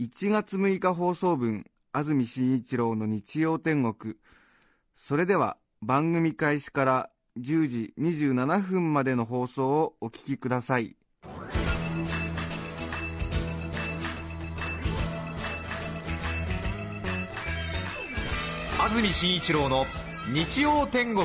1月6日放送分安住紳一郎の日曜天国。それでは番組開始から10時27分までの放送をお聞きください。安住紳一郎の日曜天国。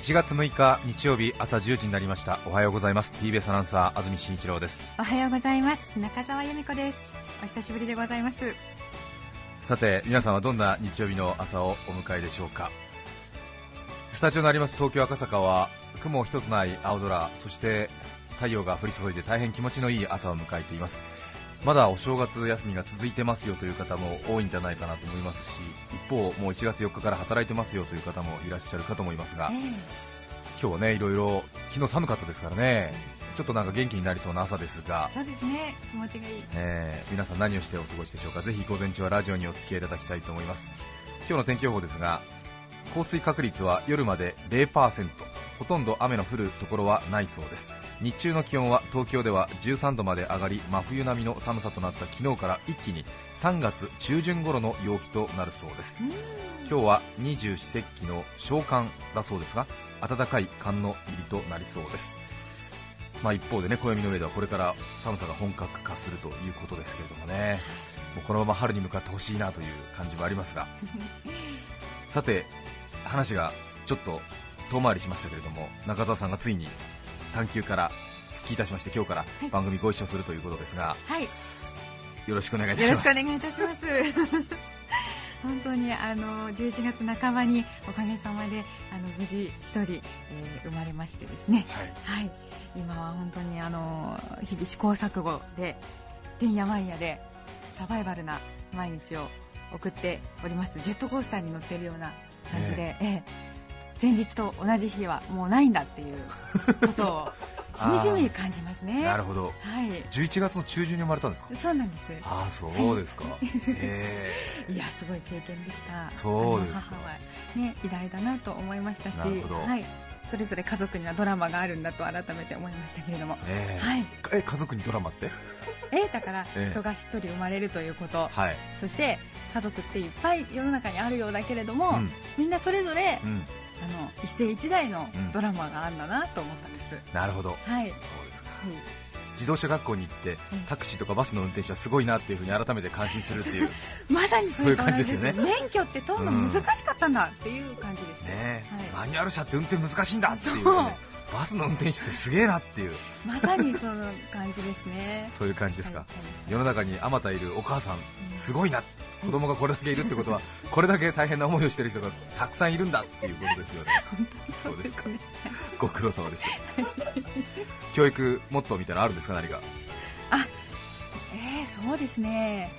1月6日日曜日朝10時になりました。おはようございます。TBS アナウンサー安住紳一郎です。おはようございます。中澤由美子です。お久しぶりでございます。さて皆さんはどんな日曜日の朝をお迎えでしょうか。スタジオのあります東京赤坂は雲一つない青空そして太陽が降り注いで大変気持ちのいい朝を迎えていますまだお正月休みが続いてますよという方も多いんじゃないかなと思いますし一方、もう1月4日から働いてますよという方もいらっしゃるかと思いますが、え今日はねいろいろ昨日寒かったですからね。ちょっとなんか元気になりそうな朝ですが。え、そうですね。気持ちがいい。えー皆さん何をしてお過ごしでしょうか。ぜひ午前中はラジオにお付き合いいただきたいと思います。今日の天気予報ですが降水確率は夜まで0%ほとんど雨の降るところはないそうです日中の気温は東京では13度まで上がり真冬並みの寒さとなった昨日から一気に3月中旬頃の陽気となるそうです。今日は二十四節気の小寒だそうですが暖かい寒の入りとなりそうです。まあ、一方でね暦の上ではこれから寒さが本格化するということですけれどもね。もうこのまま春に向かってほしいなという感じもありますが。さて話がちょっと遠回りしましたけれども中澤さんがついに産休から復帰いたしまして今日からはい。番組ご一緒するということですが、はい。よよろしくお願いいたします。ろしくお願いいたします。本当にあの11月半ばにおかげさまであの無事一人、えー生まれましてですね。はい。はい。今は本当にあの日々試行錯誤でてんやわんやでサバイバルな毎日を送っております。ジェットコースターに乗っているような感じで、ええ前日と同じ日はもうないんだっていうことをしみじみ感じますね。なるほど。はい。11月の中旬に生まれたんですか？そうなんです。ああそうですか、えい。やすごい経験でした。そうですか。ね偉大だなと思いましたしはい。それぞれ家族にはドラマがあるんだと改めて思いましたけれども。ーえ。ーはい。え家族にドラマって？えだからええ人が一人生まれるということ、はい、そして家族っていっぱい世の中にあるようだけれども、うん。みんなそれぞれ、うん、あの一世一代のうんドラマがあるんだなと思ったんです、なるほど。はい、そうですか。はい。自動車学校に行ってうん。タクシーとかバスの運転手はすごいなっていうふうに改めて感心するっていうね まさにそういう感じです免許って取るの難しかったんだっていう感じです、え、はい。マニュアル車って運転難しいんだっていうね。そうバスの運転手ってすげえなっていう。まさにその感じですね。そういう感じですか、世の中にあまたいるお母さんすごいな。子供がこれだけいるってことはこれだけ大変な思いをしてる人がたくさんいるんだっていうことですよね。そうですね。ご苦労様でした。教育モットーみたいなのあるんですか何かえー、そうですね。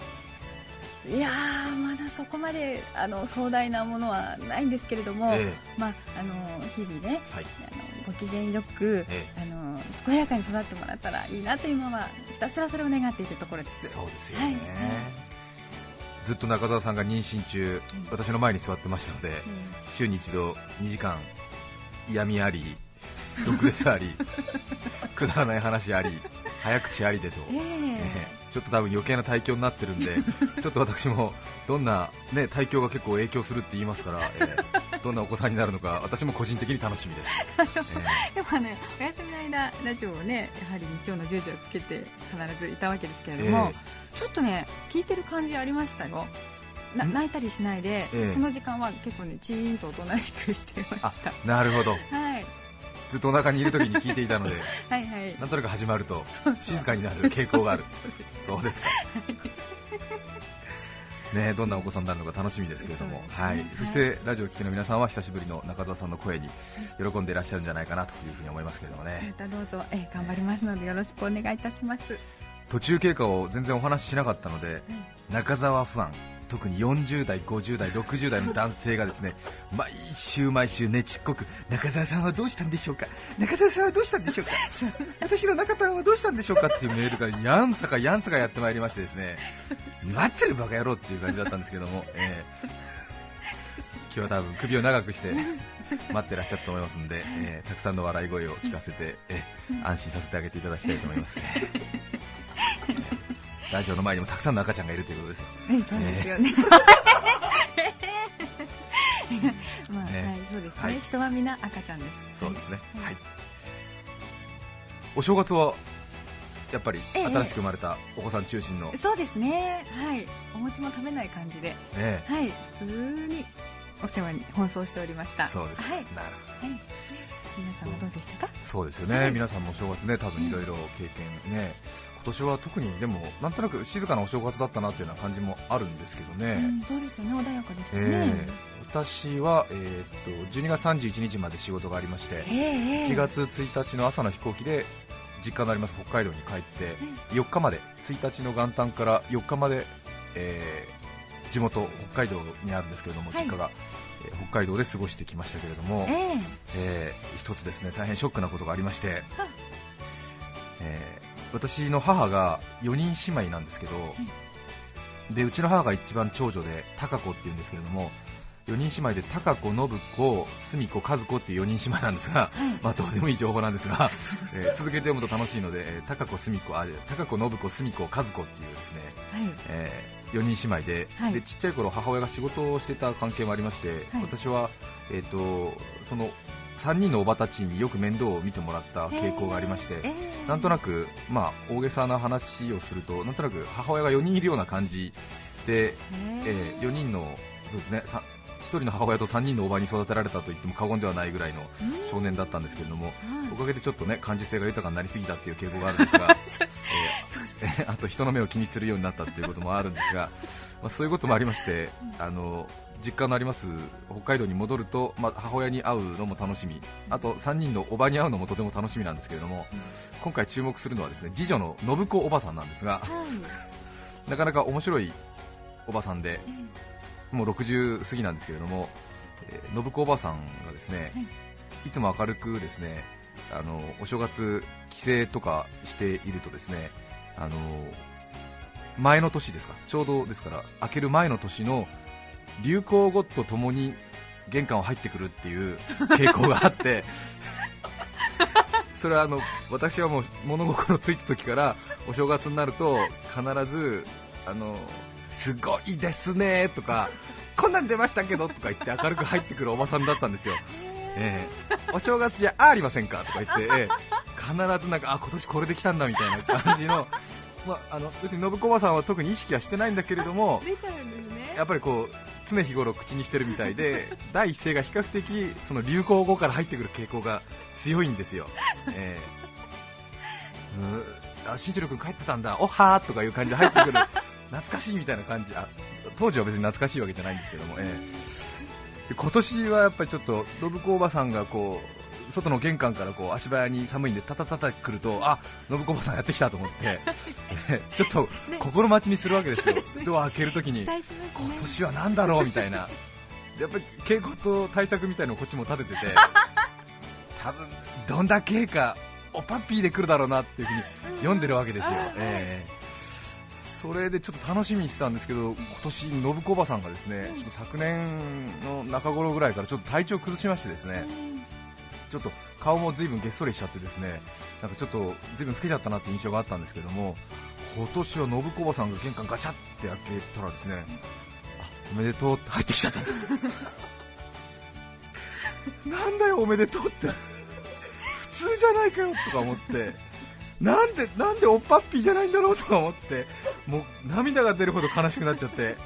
いやーまだそこまであの壮大なものはないんですけれども、ええ。まあ、あの日々ねはい。あのご機嫌よく、えあの健やかに育ってもらったらいいなというままひたすらそれを願っているところです。そうですよね、はい。ずっと中澤さんが妊娠中、私の前に座ってましたので、週に一度2時間嫌味あり毒舌あり くだらない話あり早口ありでと、ええ。ええちょっと多分余計な体調になってるんで ちょっと私もどんな、ね、体調が結構影響するって言いますから、ええどんなお子さんになるのか私も個人的に楽しみです、え でもねお休みの間ラジオをねやはり日曜の10時をつけて必ずいたわけですけれども、ちょっとね聞いてる感じありましたよ。泣いたりしないで、ええ。その時間は結構ねチーンとおとなしくしてまあした。なるほど。はい。ずっとお腹にいる時に聞いていたので はいはい。なんとなく始まると静かになる傾向がある。そうです。かね、どんなお子さんになるのか楽しみですけれども、はい、そしてラジオを聴きの皆さんは久しぶりの中澤さんの声に喜んでいらっしゃるんじゃないかなというふうに思いますけれどもね。またどうぞ、えー頑張りますのでよろしくお願いいたします。途中経過を全然お話ししなかったので、中澤ファン特に40代、50代、60代の男性がですね毎週毎週ねちっこく中澤さんはどうしたんでしょうか？中澤さんはどうしたんでしょうか？私の中田はどうしたんでしょうか？っていうメールがやんさかやんさかやってまいりましてですね待ってるバカ野郎っていう感じだったんですけども、えー今日は多分首を長くして待ってらっしゃると思いますので、えーたくさんの笑い声を聞かせて、えー安心させてあげていただきたいと思います。ラジオの前にもたくさんの赤ちゃんがいるということですよ。えーそうですよね。まあ、ね。はいそうですね、はい。人は皆赤ちゃんです。そうですね。はい。はい。お正月はやっぱりええ新しく生まれたお子さん中心の、そうですね。はい。お餅も食べない感じで。えはい。普通にお世話に奔走しておりました。えそうです。はい、なるほど。はい、皆さんはどうでしたか？そうですよね、はい。皆さんもお正月ね、多分いろいろ経験ね、今年は特にでも、なんとなく静かなお正月だったなというような感じもあるんですけどね、うん、そうですよね穏やかでしたね、ええ。私は、えーっと12月31日まで仕事がありまして、ええええ。1月1日の朝の飛行機で実家のあります北海道に帰って、4日まで、1日の元旦から4日まで、えー地元、北海道にあるんですけれども、はい。実家が、えー北海道で過ごしてきましたけれども、ええ。えー一つですね大変ショックなことがありましては、えー私の母が4人姉妹なんですけど、でうちの母が一番長女で貴子っていうんですけれども4人姉妹で貴子、信子、澄子、和子っていう4人姉妹なんですが、まあ、どうでもいい情報なんですが、えー続けて読むと楽しいので、えー貴子、澄子、あ貴子、信子、澄子、和子っていうですね、はい。え4人姉妹で,、はい。でちっちゃい頃母親が仕事をしてた関係もありまして、はい。私は、えー、とその3人のおばたちによく面倒を見てもらった傾向がありまして、ええなんとなく、まあ、大げさな話をするとなんとなく母親が4人いるような感じで、えー4人のそうですねさ1人の母親と3人のおばに育てられたと言っても過言ではないぐらいの少年だったんですけれども、おかげでちょっとね感受性が豊かになりすぎたっていう傾向があるんですが、えーえーあと人の目を気にするようになったっていうこともあるんですが、まあ、そういうこともありまして、あの実家のあります。北海道に戻ると、まあ、母親に会うのも楽しみ、あと3人のおばに会うのもとても楽しみなんですけれども、今回注目するのはですね次女の信子おばさんなんですが、はい。なかなか面白いおばさんで、もう60過ぎなんですけれども、えー信子おばさんがですね、はい。い、つも明るくですねあのお正月帰省とかしているとですねあの前の年ですかちょうどですから明ける前の年の流行語とともに玄関を入ってくるっていう傾向があってそれはあの私はもう物心ついた時からお正月になると必ずあのすごいですねとかこんなん出ましたけどとか言って明るく入ってくるおばさんだったんですよ、ええ。お正月じゃありませんかとか言って、ええ。必ずなんかあ今年これで来たんだみたいな感じの、まあ、あの別に信子おばさんは特に意識はしてないんだけれどもやっぱりこう常日頃口にしてるみたいで 第一声が比較的その流行語から入ってくる傾向が強いんですよ、ええ。うんあ新一郎君帰ってたんだ。おはーとかいう感じで入ってくる。懐かしいみたいな感じ。あ当時は別に懐かしいわけじゃないんですけども、ええ。で今年はやっぱりちょっと信子おばさんがこう外の玄関からこう足早に寒いんでタタタタ来るとあ信子さんやってきたと思って、え えちょっと心待ちにするわけですよ、ドア開けるときに今年は何だろうみたいな、やっぱり傾向と対策みたいなのをこっちも立ててて、多分どんだけか、おパッピーで来るだろうなっていうふうに読んでるわけですよ、ええ。それでちょっと楽しみにしてたんですけど、今年信子おばさんがですね、ちょっと昨年の中頃ぐらいからちょっと体調崩しましてですね、ちょっと顔も随分げっそりしちゃってですね、なんかちょっと随分老けちゃったなって印象があったんですけども、今年は信子おばさんが玄関ガチャって開けたらですね、あおめでとうって入ってきちゃった。なんだよおめでとうって。普通じゃないかよとか思って。なんでなんでおっぱっぴーじゃないんだろうとか思って。もう涙が出るほど悲しくなっちゃって。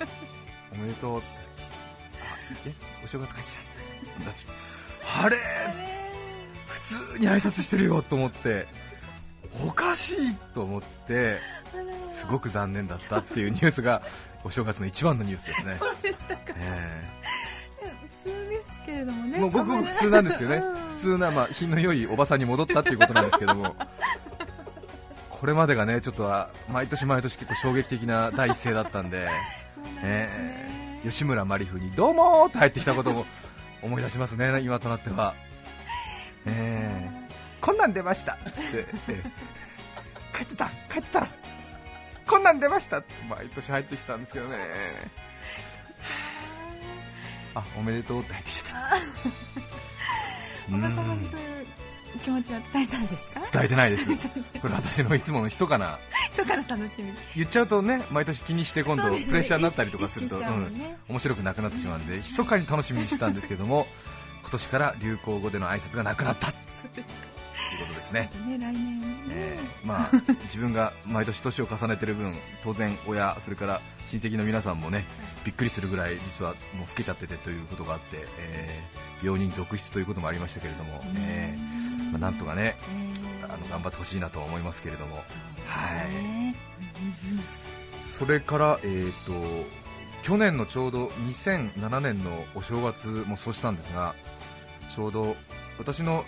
おめでとうって。あえお正月帰ってきた。あれ普通に挨拶してるよと思っておかしいと思ってすごく残念だったっていうニュースがお正月の一番のニュースですね、そうでしたか。え普通ですけれどもねうごくごく普通なんですけどね、うん。普通な、まあ、品の良いおばさんに戻ったっていうことなんですけども、これまでがねちょっとは毎年毎年結構衝撃的な第一声だったんで、んでね。え。吉村麻里風にどうもーって入ってきたことも思い出しますね、今となっては。ええこんなん出ました。って、ええ帰ってた帰ってた。のこんなん出ました。って毎年入ってきたんですけどね。あおめでとうって入ってきちゃった。おば様うんにそういう気持ちは伝えたんですか？伝えてないです。これ私のいつもの密かな。密かな楽しみ。言っちゃうとね毎年気にして今度プレッシャーになったりとかすると、面白くなくなってしまうんで 密かに楽しみにしてたんですけども今年から流行語での挨拶がなくなったということですね、ね来年ね。えーまあ、自分が毎年年を重ねてる分当然親それから親戚の皆さんもねびっくりするぐらい実はもう老けちゃっててということがあって、えー病人続出ということもありましたけれども、えーまあ、なんとかねえーあの頑張ってほしいなとは思いますけれども。そうですね。それから、えー、と去年のちょうど2007年のお正月もそうしたんですがちょうど私の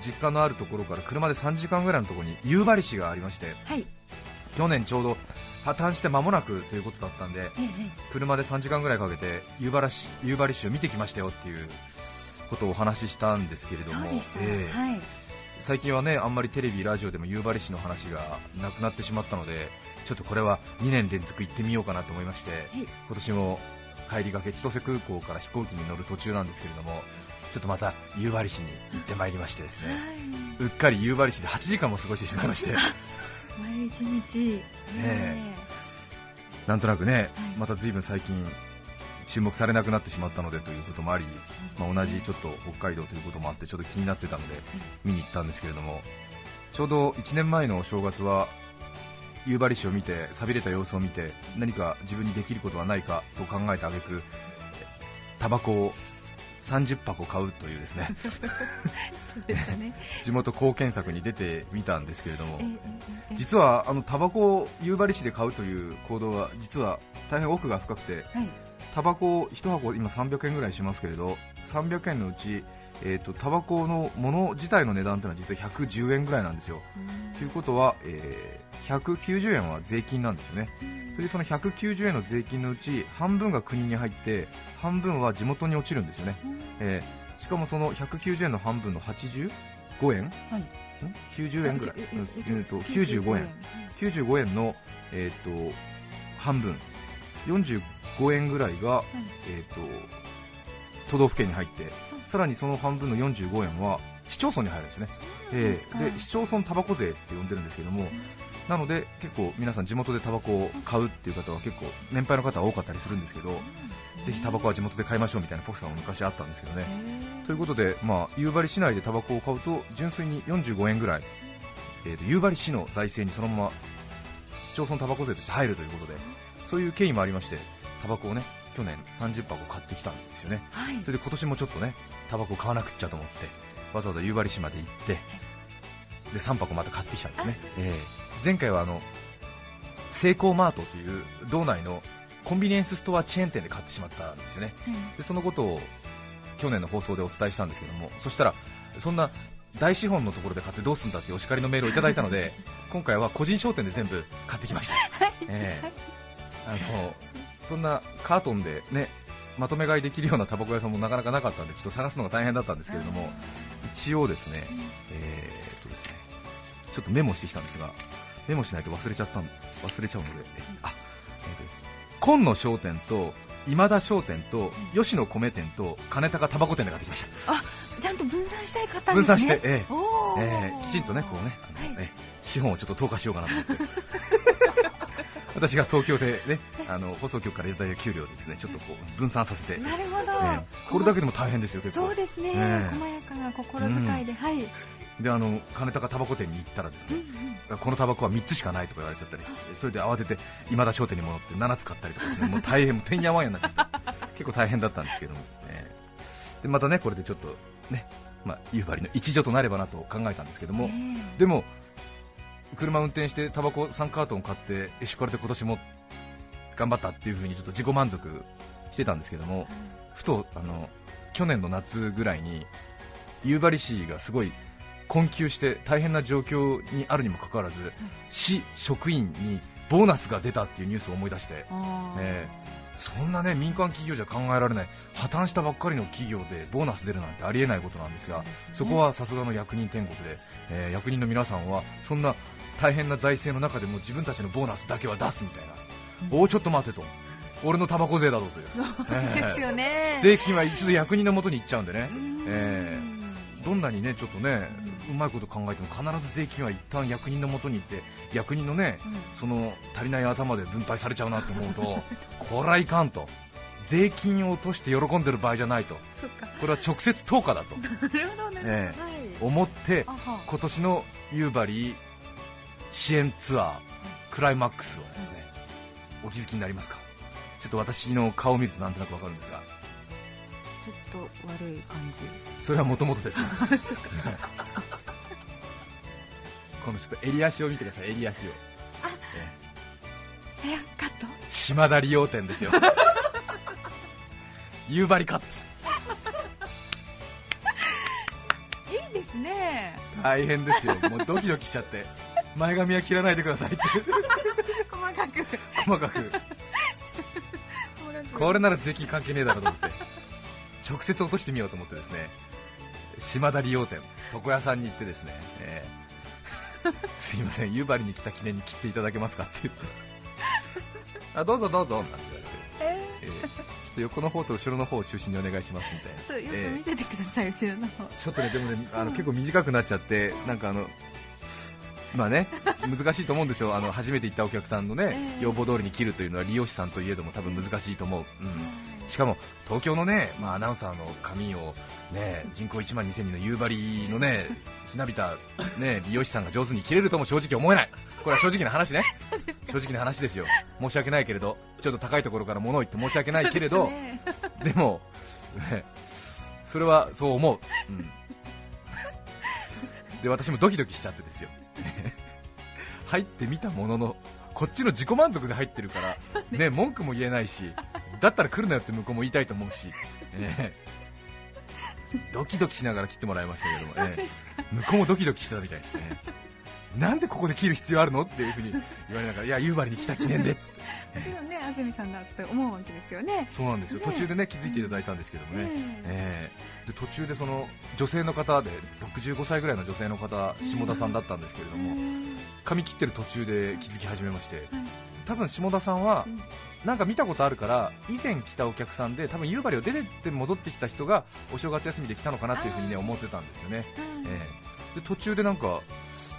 実家のあるところから車で3時間ぐらいのところに夕張市がありましてはい。去年ちょうど破綻して間もなくということだったんでえええ車で3時間ぐらいかけて夕張市夕張市を見てきましたよっていうことをお話ししたんですけれえどもええ。はい。最近はねあんまりテレビ、ラジオでも夕張市の話がなくなってしまったのでちょっとこれは2年連続行ってみようかなと思いましてい。今年も帰りがけ千歳空港から飛行機に乗る途中なんですけれどもちょっとまた夕張市に行ってまいりましてですね。うっかり夕張市で8時間も過ごしてしまいまして。丸一日。え。なんとなくねはい。また随分最近注目されなくなってしまったのでということもあり、まあ、同じちょっと北海道ということもあってちょっと気になってたので見に行ったんですけれどもちょうど1年前のお正月は夕張市を見て寂れた様子を見て何か自分にできることはないかと考えた挙句タバコを30箱買うというですね。ね。地元貢献策に出てみたんですけれども。実はあのタバコを夕張市で買うという行動は実は大変奥が深くてはい。タバコ1箱今300円ぐらいしますけれど300円のうち、えー、とタバコのもの自体の値段というのは実は110円ぐらいなんですよ。ということは、えー190円は税金なんですよね。それでその190円の税金のうち半分が国に入って半分は地元に落ちるんですよね、えーしかもその190円の半分の85円、はい。ん？90円ぐらい、えうんと95円。95円。の、えー、と半分。45円ぐらいが、えー、と都道府県に入ってさらにその半分の45円は市町村に入るんですね、えーで市町村タバコ税って呼んでるんですけども、なので結構皆さん地元でタバコを買うっていう方は結構年配の方は多かったりするんですけど、ぜひタバコは地元で買いましょうみたいなポスターも昔あったんですけどね、ということで、まあ、夕張市内でタバコを買うと純粋に45円ぐらい、えーと夕張市の財政にそのまま市町村タバコ税として入るということでそういう経緯もありましてタバコをね去年30箱買ってきたんですよね。はい。それで今年もちょっとねタバコ買わなくっちゃと思ってわざわざ夕張市まで行ってで3箱また買ってきたんですね、えー前回はあのセイコーマートという道内のコンビニエンスストアチェーン店で買ってしまったんですよね。でそのことを去年の放送でお伝えしたんですけどもそしたらそんな大資本のところで買ってどうすんだってお叱りのメールをいただいたので 今回は個人商店で全部買ってきました、ええ。あのそんなカートンでねまとめ買いできるようなタバコ屋さんもなかなかなかったんでちょっと探すのが大変だったんですけれども一応ですね、えーっとですねちょっとメモしてきたんですがメモしないと忘れちゃったん忘れちゃうのでえあえーっとですね紺野商店と今田商店と吉野米店と金高タバコ店で買ってきました。ちゃんと分散したい方分ですね。散して、えー。ええきちんとねこうね、はい。ええ資本をちょっと投下しようかなと思って私が東京でねあの放送局からいただいた給料をですねちょっとこう分散させて、えなるほど、えこれだけでも大変ですよ結構。そうですね、ええ。細やかな心遣いで、はい、であの金高タバコ店に行ったらですね、このタバコは3つしかないとか言われちゃったりしてそれで慌てて今田商店に戻って7つ買ったりとかですねもう大変もうてんやわんやになっちゃって。結構大変だったんですけども、ええ。でまたねこれでちょっとねまあ夕張の一助となればなと考えたんですけども、え。でも車運転してタバコ3カートン買ってエシカルで今年も頑張ったっていう風にちょっと自己満足してたんですけども、ふとあの去年の夏ぐらいに夕張市がすごい困窮して大変な状況にあるにもかかわらず、市職員にボーナスが出たっていうニュースを思い出して、えーそんなね民間企業じゃ考えられない破綻したばっかりの企業でボーナス出るなんてありえないことなんですがそこはさすがの役人天国で、えー役人の皆さんはそんな大変な財政の中でも自分たちのボーナスだけは出すみたいな、おおちょっと待てと。俺のタバコ税だぞという、えーですよね。税金は一度役人のもとに行っちゃうんでね、うん。えどんなにねちょっとねうまいこと考えても必ず税金は一旦役人のもとに行って役人のねうん。その足りない頭で分配されちゃうなと思うと こらいかんと。税金を落として喜んでる場合じゃないと。これは直接投下だと。なるほどなるほど、え。はい。思って今年の夕張支援ツアークライマックスをですねお気づきになりますか？ちょっと私の顔を見るとなんとなくわかるんですが。ちょっと悪い感じ。それはもともとですね。このちょっと襟足を見てください襟足を。ヘアカット？島田理容店ですよ。夕張カッツ。いいですね。大変ですよ。もうドキドキしちゃって前髪は切らないでくださいって。細かく。細かく。これなら税金関係ねえだろうと思って。直接落としてみようと思ってですね。島田理容店床屋さんに行ってですね、えー。すいません。夕張に来た記念に切っていただけますかって言って。あどうぞどうぞ。なんて言われて、ええー。ちょっと横の方と後ろの方を中心にお願いしますみたいな。ー、ちょっとよえーく見せてください、後ろの方。ちょっとね、でもね、あの結構短くなっちゃって、なんかあの、まあね、難しいと思うんですよ、あの初めて行ったお客さんのね、ええ。要望通りに切るというのは利用師さんといえども多分難しいと思う、うん、しかも東京のね、まあ、アナウンサーの髪を、ね、人口1万2000人の夕張のね、ひなびた、ね、美容師さんが上手に切れるとも正直思えない、これは正直な話ね、正直な話ですよ、申し訳ないけれど、ちょっと高いところから物を言って申し訳ないけれど、ね。でも、ね、それはそう思う、うん、で私もドキドキしちゃってですよ 入ってみたもののこっちの自己満足で入ってるから、ね、文句も言えないしだったら来るなよって向こうも言いたいと思うし、ね。ドキドキしながら切ってもらいましたけども、ええ。向こうもドキドキしてたみたいですねなんでここで切る必要あるのっていうふうに言われながらいや夕張に来た記念でもちろんね安住さんだって思うわけですよね。そうなんですよ。ね。途中でね気づいていただいたんですけどもね、ねええ。で途中でその女性の方で65歳ぐらいの女性の方下田さんだったんですけれども、髪切ってる途中で気づき始めまして、多分下田さんはうん。なんか見たことあるから以前来たお客さんで多分夕張を出てって戻ってきた人がお正月休みで来たのかなっていうふうにね思ってたんですよね、ええ。で途中でなんか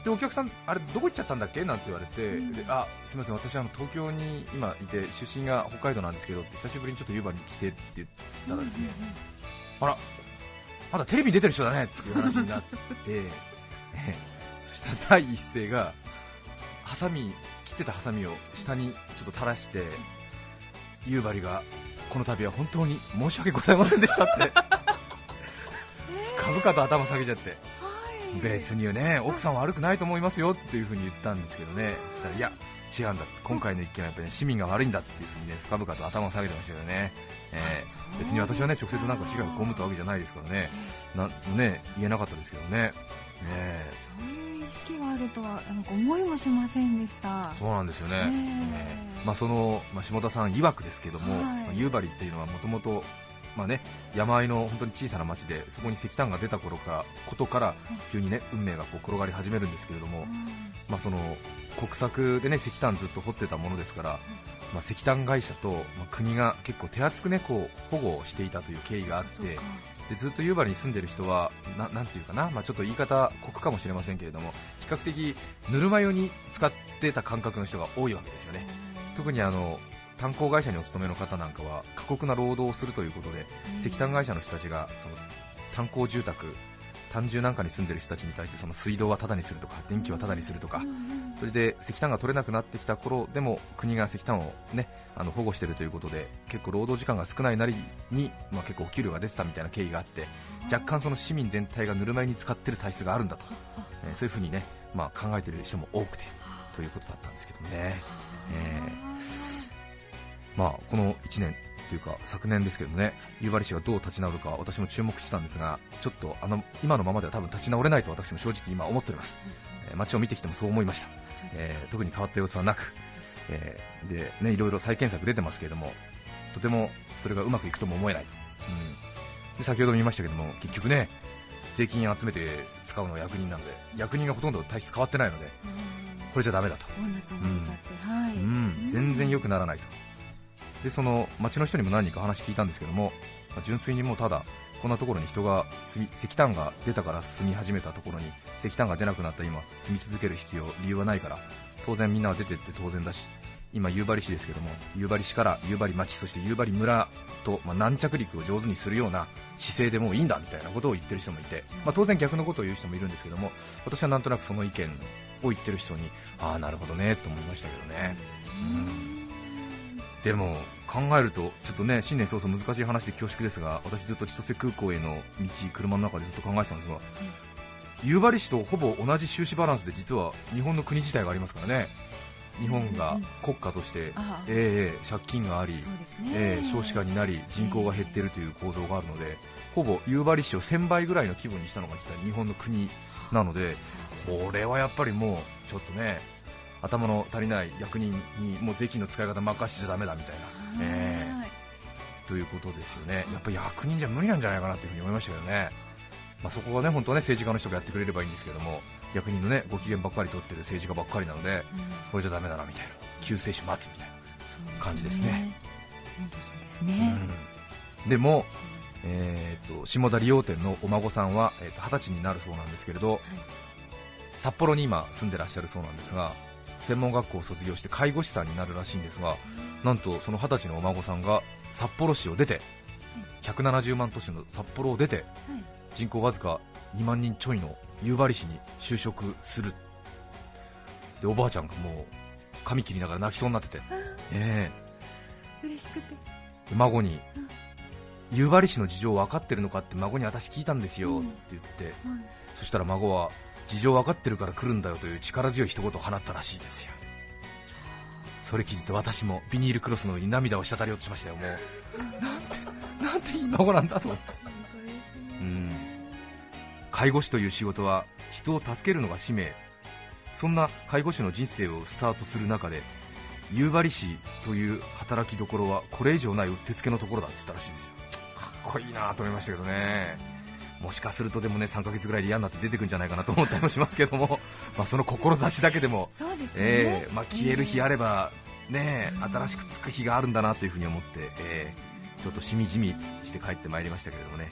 でお客さんあれどこ行っちゃったんだっけ？なんて言われて、うん。であすみません私あの東京に今いて出身が北海道なんですけど久しぶりにちょっと夕張に来てって言ったらですね、あら、まだテレビに出てる人だねっていう話になって、え えそしたら第一声が、ハサミ、切ってたハサミを下にちょっと垂らして、夕張が、この度は本当に申し訳ございませんでしたって、深々と頭下げちゃって、別にね、奥さんは悪くないと思いますよっていう風に言ったんですけどね、そしたら、いや、違うんだ、今回の一件はやっぱり、ね、市民が悪いんだっていう風にね、深々と頭を下げてましたけどね。ええ別に私はね直接なんか被害を被ったわけじゃないですからね、なね言えなかったですけどね、ね。えそういう意識があるとはなんか思いもしませんでした。そうなんですよね、ねえ。ええまあ、その、まあ、下田さん曰くですけども、はい。まあ夕張っていうのはもともと山あいの本当に小さな町でそこに石炭が出た頃からことから急にね運命がこう転がり始めるんですけれども、まあ、その国策でね石炭ずっと掘ってたものですから、まあ、石炭会社と、まあ、国が結構手厚くねこう保護をしていたという経緯があってでずっと夕張に住んでる人はななんていうかな、まあ、ちょっと言い方酷かもしれませんけれども比較的ぬるま湯に使ってた感覚の人が多いわけですよね。特にあの炭鉱会社にお勤めの方なんかは過酷な労働をするということで石炭会社の人たちがその炭鉱住宅単住なんかに住んでる人たちに対してその水道はタダにするとか電気はタダにするとかそれで石炭が取れなくなってきた頃でも国が石炭を、ね、あの保護しているということで結構労働時間が少ないなりに、まあ、結構お給料が出てたみたいな経緯があって若干その市民全体がぬるま湯に使っている体質があるんだと、えーそういうふうにね、まあ、考えている人も多くてということだったんですけどもね。えまあ、この1年というか昨年ですけどね夕張市がどう立ち直るか私も注目してたんですがちょっとあの今のままでは多分立ち直れないと私も正直今思っております、えー街を見てきてもそう思いました、えー特に変わった様子はなく、えーでね、いろいろ再検索出てますけれどもとてもそれがうまくいくとも思えない、うん、で先ほども言いましたけども結局ね税金集めて使うのは役人なので役人がほとんど体質変わってないのでこれじゃダメだと。うん、全然良くならないとでその町の人にも何人か話聞いたんですけども、ま純粋にもうただこんなところに人が石炭が出たから住み始めたところに石炭が出なくなった今住み続ける必要理由はないから当然みんなは出てって当然だし今夕張市ですけども夕張市から夕張町そして夕張村と、まあ、軟着陸を上手にするような姿勢でもういいんだみたいなことを言ってる人もいて、まあ、当然逆のことを言う人もいるんですけども私はなんとなくその意見を言ってる人にああなるほどねと思いましたけどね、うん。でも考えるとちょっとね新年早々難しい話で恐縮ですが私ずっと千歳空港への道車の中でずっと考えてたんですが、夕張市とほぼ同じ収支バランスで実は日本の国自体がありますからね。日本が国家として、ああ。ええ借金があり、ね、ええ少子化になり人口が減っているという構造があるのでほぼ夕張市を1000倍ぐらいの規模にしたのが実は日本の国なのでこれはやっぱりもうちょっとね頭の足りない役人にもう税金の使い方任せちゃだめだみたいな、ええ。はいということですよね。やっぱり役人じゃ無理なんじゃないかなというふうに思いましたけどね、まあ、そこがね本当はね政治家の人がやってくれればいいんですけども役人のねご機嫌ばっかり取ってる政治家ばっかりなのでこれじゃだめだなみたいな。救世主待つみたいな。そう感じですね。ですね。うん。でも、えー、と下田理容店のお孫さんは、えー、と20歳になるそうなんですけれど、札幌に今住んでらっしゃるそうなんですが専門学校を卒業して介護士さんになるらしいんですがなんとその20歳のお孫さんが札幌市を出て170万都市の札幌を出てはい。人口わずか2万人ちょいの夕張市に就職する。でおばあちゃんがもう髪切りながら泣きそうになってて、ええ。嬉しくて。で孫に、夕張市の事情分かってるのかって孫に私聞いたんですようん。って言って、はい。そしたら孫は事情分かってるから来るんだよという力強い一言を放ったらしいですよ。それ聞いて私もビニールクロスの上に涙を滴り落ちましたよもう。なんてなんていい孫なんだと思って。うん。介護士という仕事は人を助けるのが使命。そんな介護士の人生をスタートする中で夕張市という働きどころはこれ以上ないうってつけのところだって言ったらしいんですよ。かっこいいなと思いましたけどねもしかするとでもね3ヶ月ぐらいで嫌になって出てくんじゃないかなと思ったりもしますけども。まあその志だけでも、ですね。ええ。まあ、消える日あれればねうん。新しくつく日があるんだなというふうに思って、ええ。ちょっとしみじみして帰ってまいりましたけれどもね。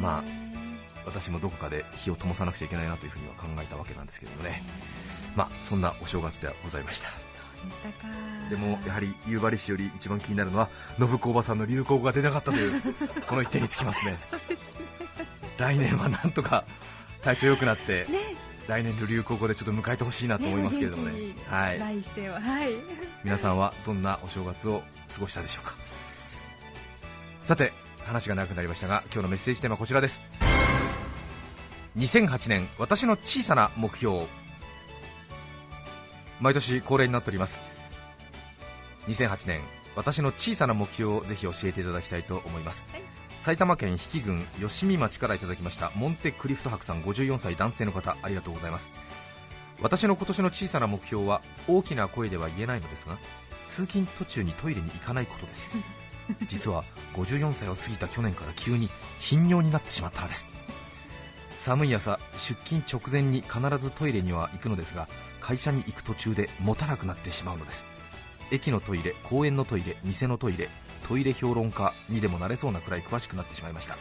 まあ私もどこかで火を灯さなくちゃいけないなというふうには考えたわけなんですけれどもね、まあ、そんなお正月ではございました。そうでしたか。でもやはり夕張市より一番気になるのは信子おばさんの流行語が出なかったというこの一点につきますね 来年はなんとか 体調良くなって、ね、来年の流行語でちょっと迎えてほしいなと思いますけれどもね。はい、第一声は、はい。皆さんはどんなお正月を過ごしたでしょうか。さて話が長くなりましたが今日のメッセージテーマはこちらです。2008年私の小さな目標。毎年恒例になっております。2008年私の小さな目標をぜひ教えていただきたいと思います、はい埼玉県比企郡吉見町からいただきましたモンテクリフト博さん54歳男性の方ありがとうございます。私の今年の小さな目標は大きな声では言えないのですが通勤途中にトイレに行かないことです。実は54歳を過ぎた去年から急に頻尿になってしまったのです。寒い朝出勤直前に必ずトイレには行くのですが会社に行く途中で持たなくなってしまうのです。駅のトイレ公園のトイレ店のトイレトイレ評論家にでもなれそうなくらい詳しくなってしまいました。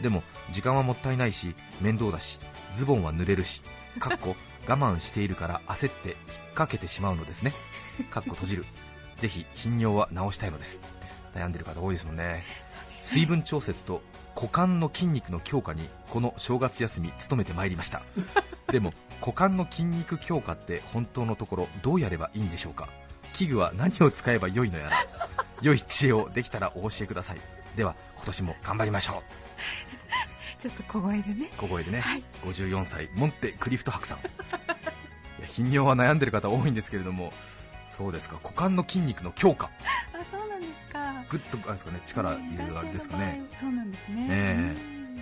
でも時間はもったいないし面倒だしズボンは濡れるしかっこ我慢しているから焦って引っ掛けてしまうのですね。かっこ閉じる。ぜひ頻尿は治したいのです。悩んでる方多いですもんね。水分調節と股間の筋肉の強化にこの正月休み努めてまいりました。でも股間の筋肉強化って本当のところどうやればいいんでしょうか。器具は何を使えばよいのやら良い知恵をできたらお教えください。では今年も頑張りましょ ちょっと小声でね。う。小声でね、はい。54歳モンテクリフト博さん。頻尿は悩んでる方多いんですけれどもそうですか。股間の筋肉の強化。あ、そうなんでグッとあれですかね。力入れるあれですかね。そうなんですね。ねえ。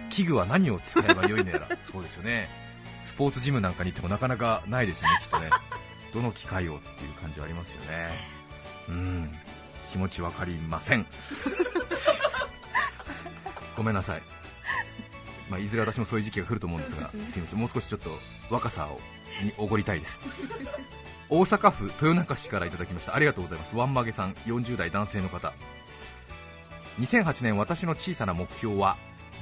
器具は何を使えばよいのやら。そうですよね。スポーツジムなんかに行ってもなかなかないですよねきっとね。どの機械をっていう感じはありますよね。うん気持ちわかりません。ごめんなさい。まあ、いずれ私もそういう時期が来ると思うんですが、ね。すみません、もう少しちょっと若さをにおごりたいです。大阪府豊中市からいただきました、ありがとうございます、ワンマゲさん、40代男性の方、2008年、私の小さな目標は、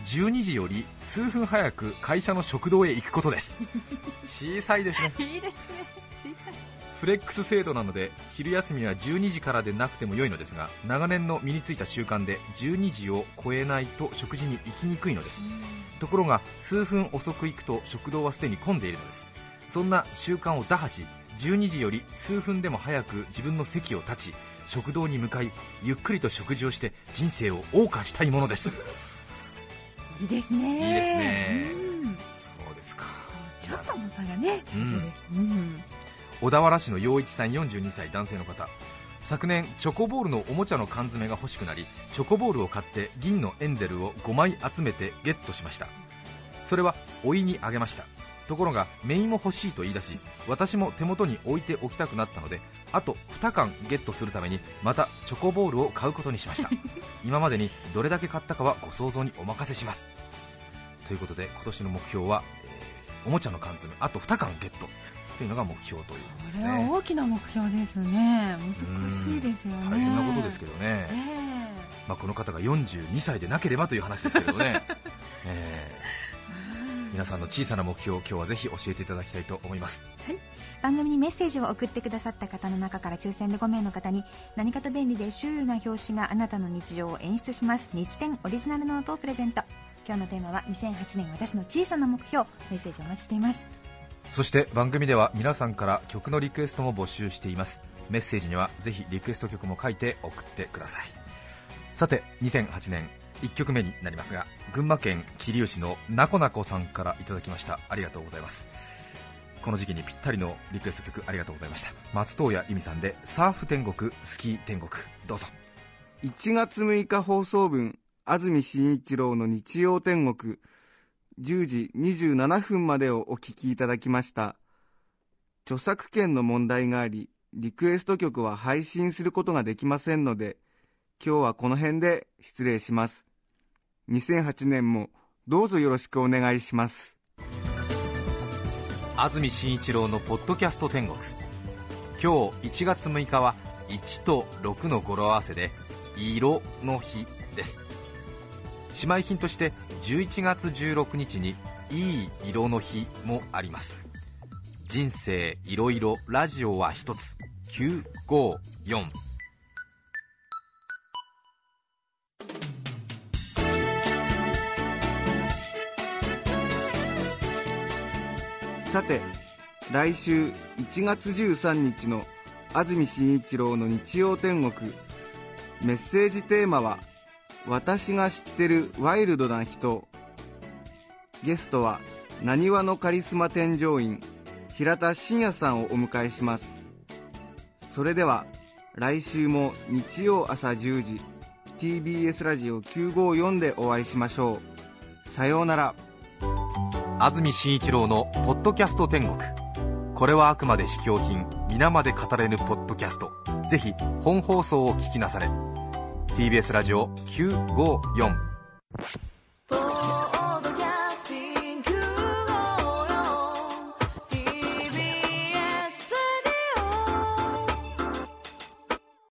12時より数分早く会社の食堂へ行くことです、小さいですね、いいですね。小さいフレックス制度なので昼休みは12時からでなくても良いのですが長年の身についた習慣で12時を超えないと食事に行きにくいのです。ところが数分遅く行くと食堂はすでに混んでいるのです。そんな習慣を打破し12時より数分でも早く自分の席を立ち食堂に向かいゆっくりと食事をして人生を謳歌したいものです。いいですね。いいですね。うん。そうですか。ちょっとの差がねうん。そうです。うん小田原市の陽一さん42歳男性の方。昨年チョコボールのおもちゃの缶詰が欲しくなりチョコボールを買って銀のエンゼルを5枚集めてゲットしました。それは甥にあげました。ところが姪も欲しいと言い出し私も手元に置いておきたくなったのであと2缶ゲットするためにまたチョコボールを買うことにしました。今までにどれだけ買ったかはご想像にお任せします。ということで今年の目標は、えーおもちゃの缶詰あと2缶ゲットというのが目標ということですこれはね大きな目標ですね。難しいですよね。大変なことですけどね、ええ。まあ、この方が42歳でなければという話ですけどね、えー皆さんの小さな目標を今日はぜひ教えていただきたいと思います。番組にメッセージを送ってくださった方の中から抽選で5名の方に何かと便利でシュールな表紙があなたの日常を演出します。日展オリジナルノートをプレゼント。今日のテーマは2008年私の小さな目標。メッセージお待ちしていますそして番組では皆さんから曲のリクエストも募集しています。メッセージにはぜひリクエスト曲も書いて送ってください。さて2008年1曲目になりますが群馬県桐生市のなこなこさんからいただきました。ありがとうございます。この時期にぴったりのリクエスト曲ありがとうございました。松任谷由実さんでサーフ天国スキー天国。どうぞ。1月6日放送分安住紳一郎の日曜天国。10時27分までをお聞きいただきました。著作権の問題がありリクエスト曲は配信することができませんので今日はこの辺で失礼します。2008年もどうぞよろしくお願いします。安住紳一郎のポッドキャスト天国。今日1月6日は1と6の語呂合わせで色の日です。姉妹品として11月16日にいい色の日もあります。人生いろいろラジオは一つ。954さて来週1月13日の安住紳一郎の日曜天国。メッセージテーマは「私が知ってるワイルドな人」ゲストはなにわのカリスマ添乗員平田真也さんをお迎えします。それでは来週も日曜朝10時 TBS ラジオ954でお会いしましょう。さようなら。安住紳一郎の「ポッドキャスト天国」これはあくまで試供品皆まで語れぬポッドキャスト。ぜひ本放送を聞きなされ。TBS ラジオ954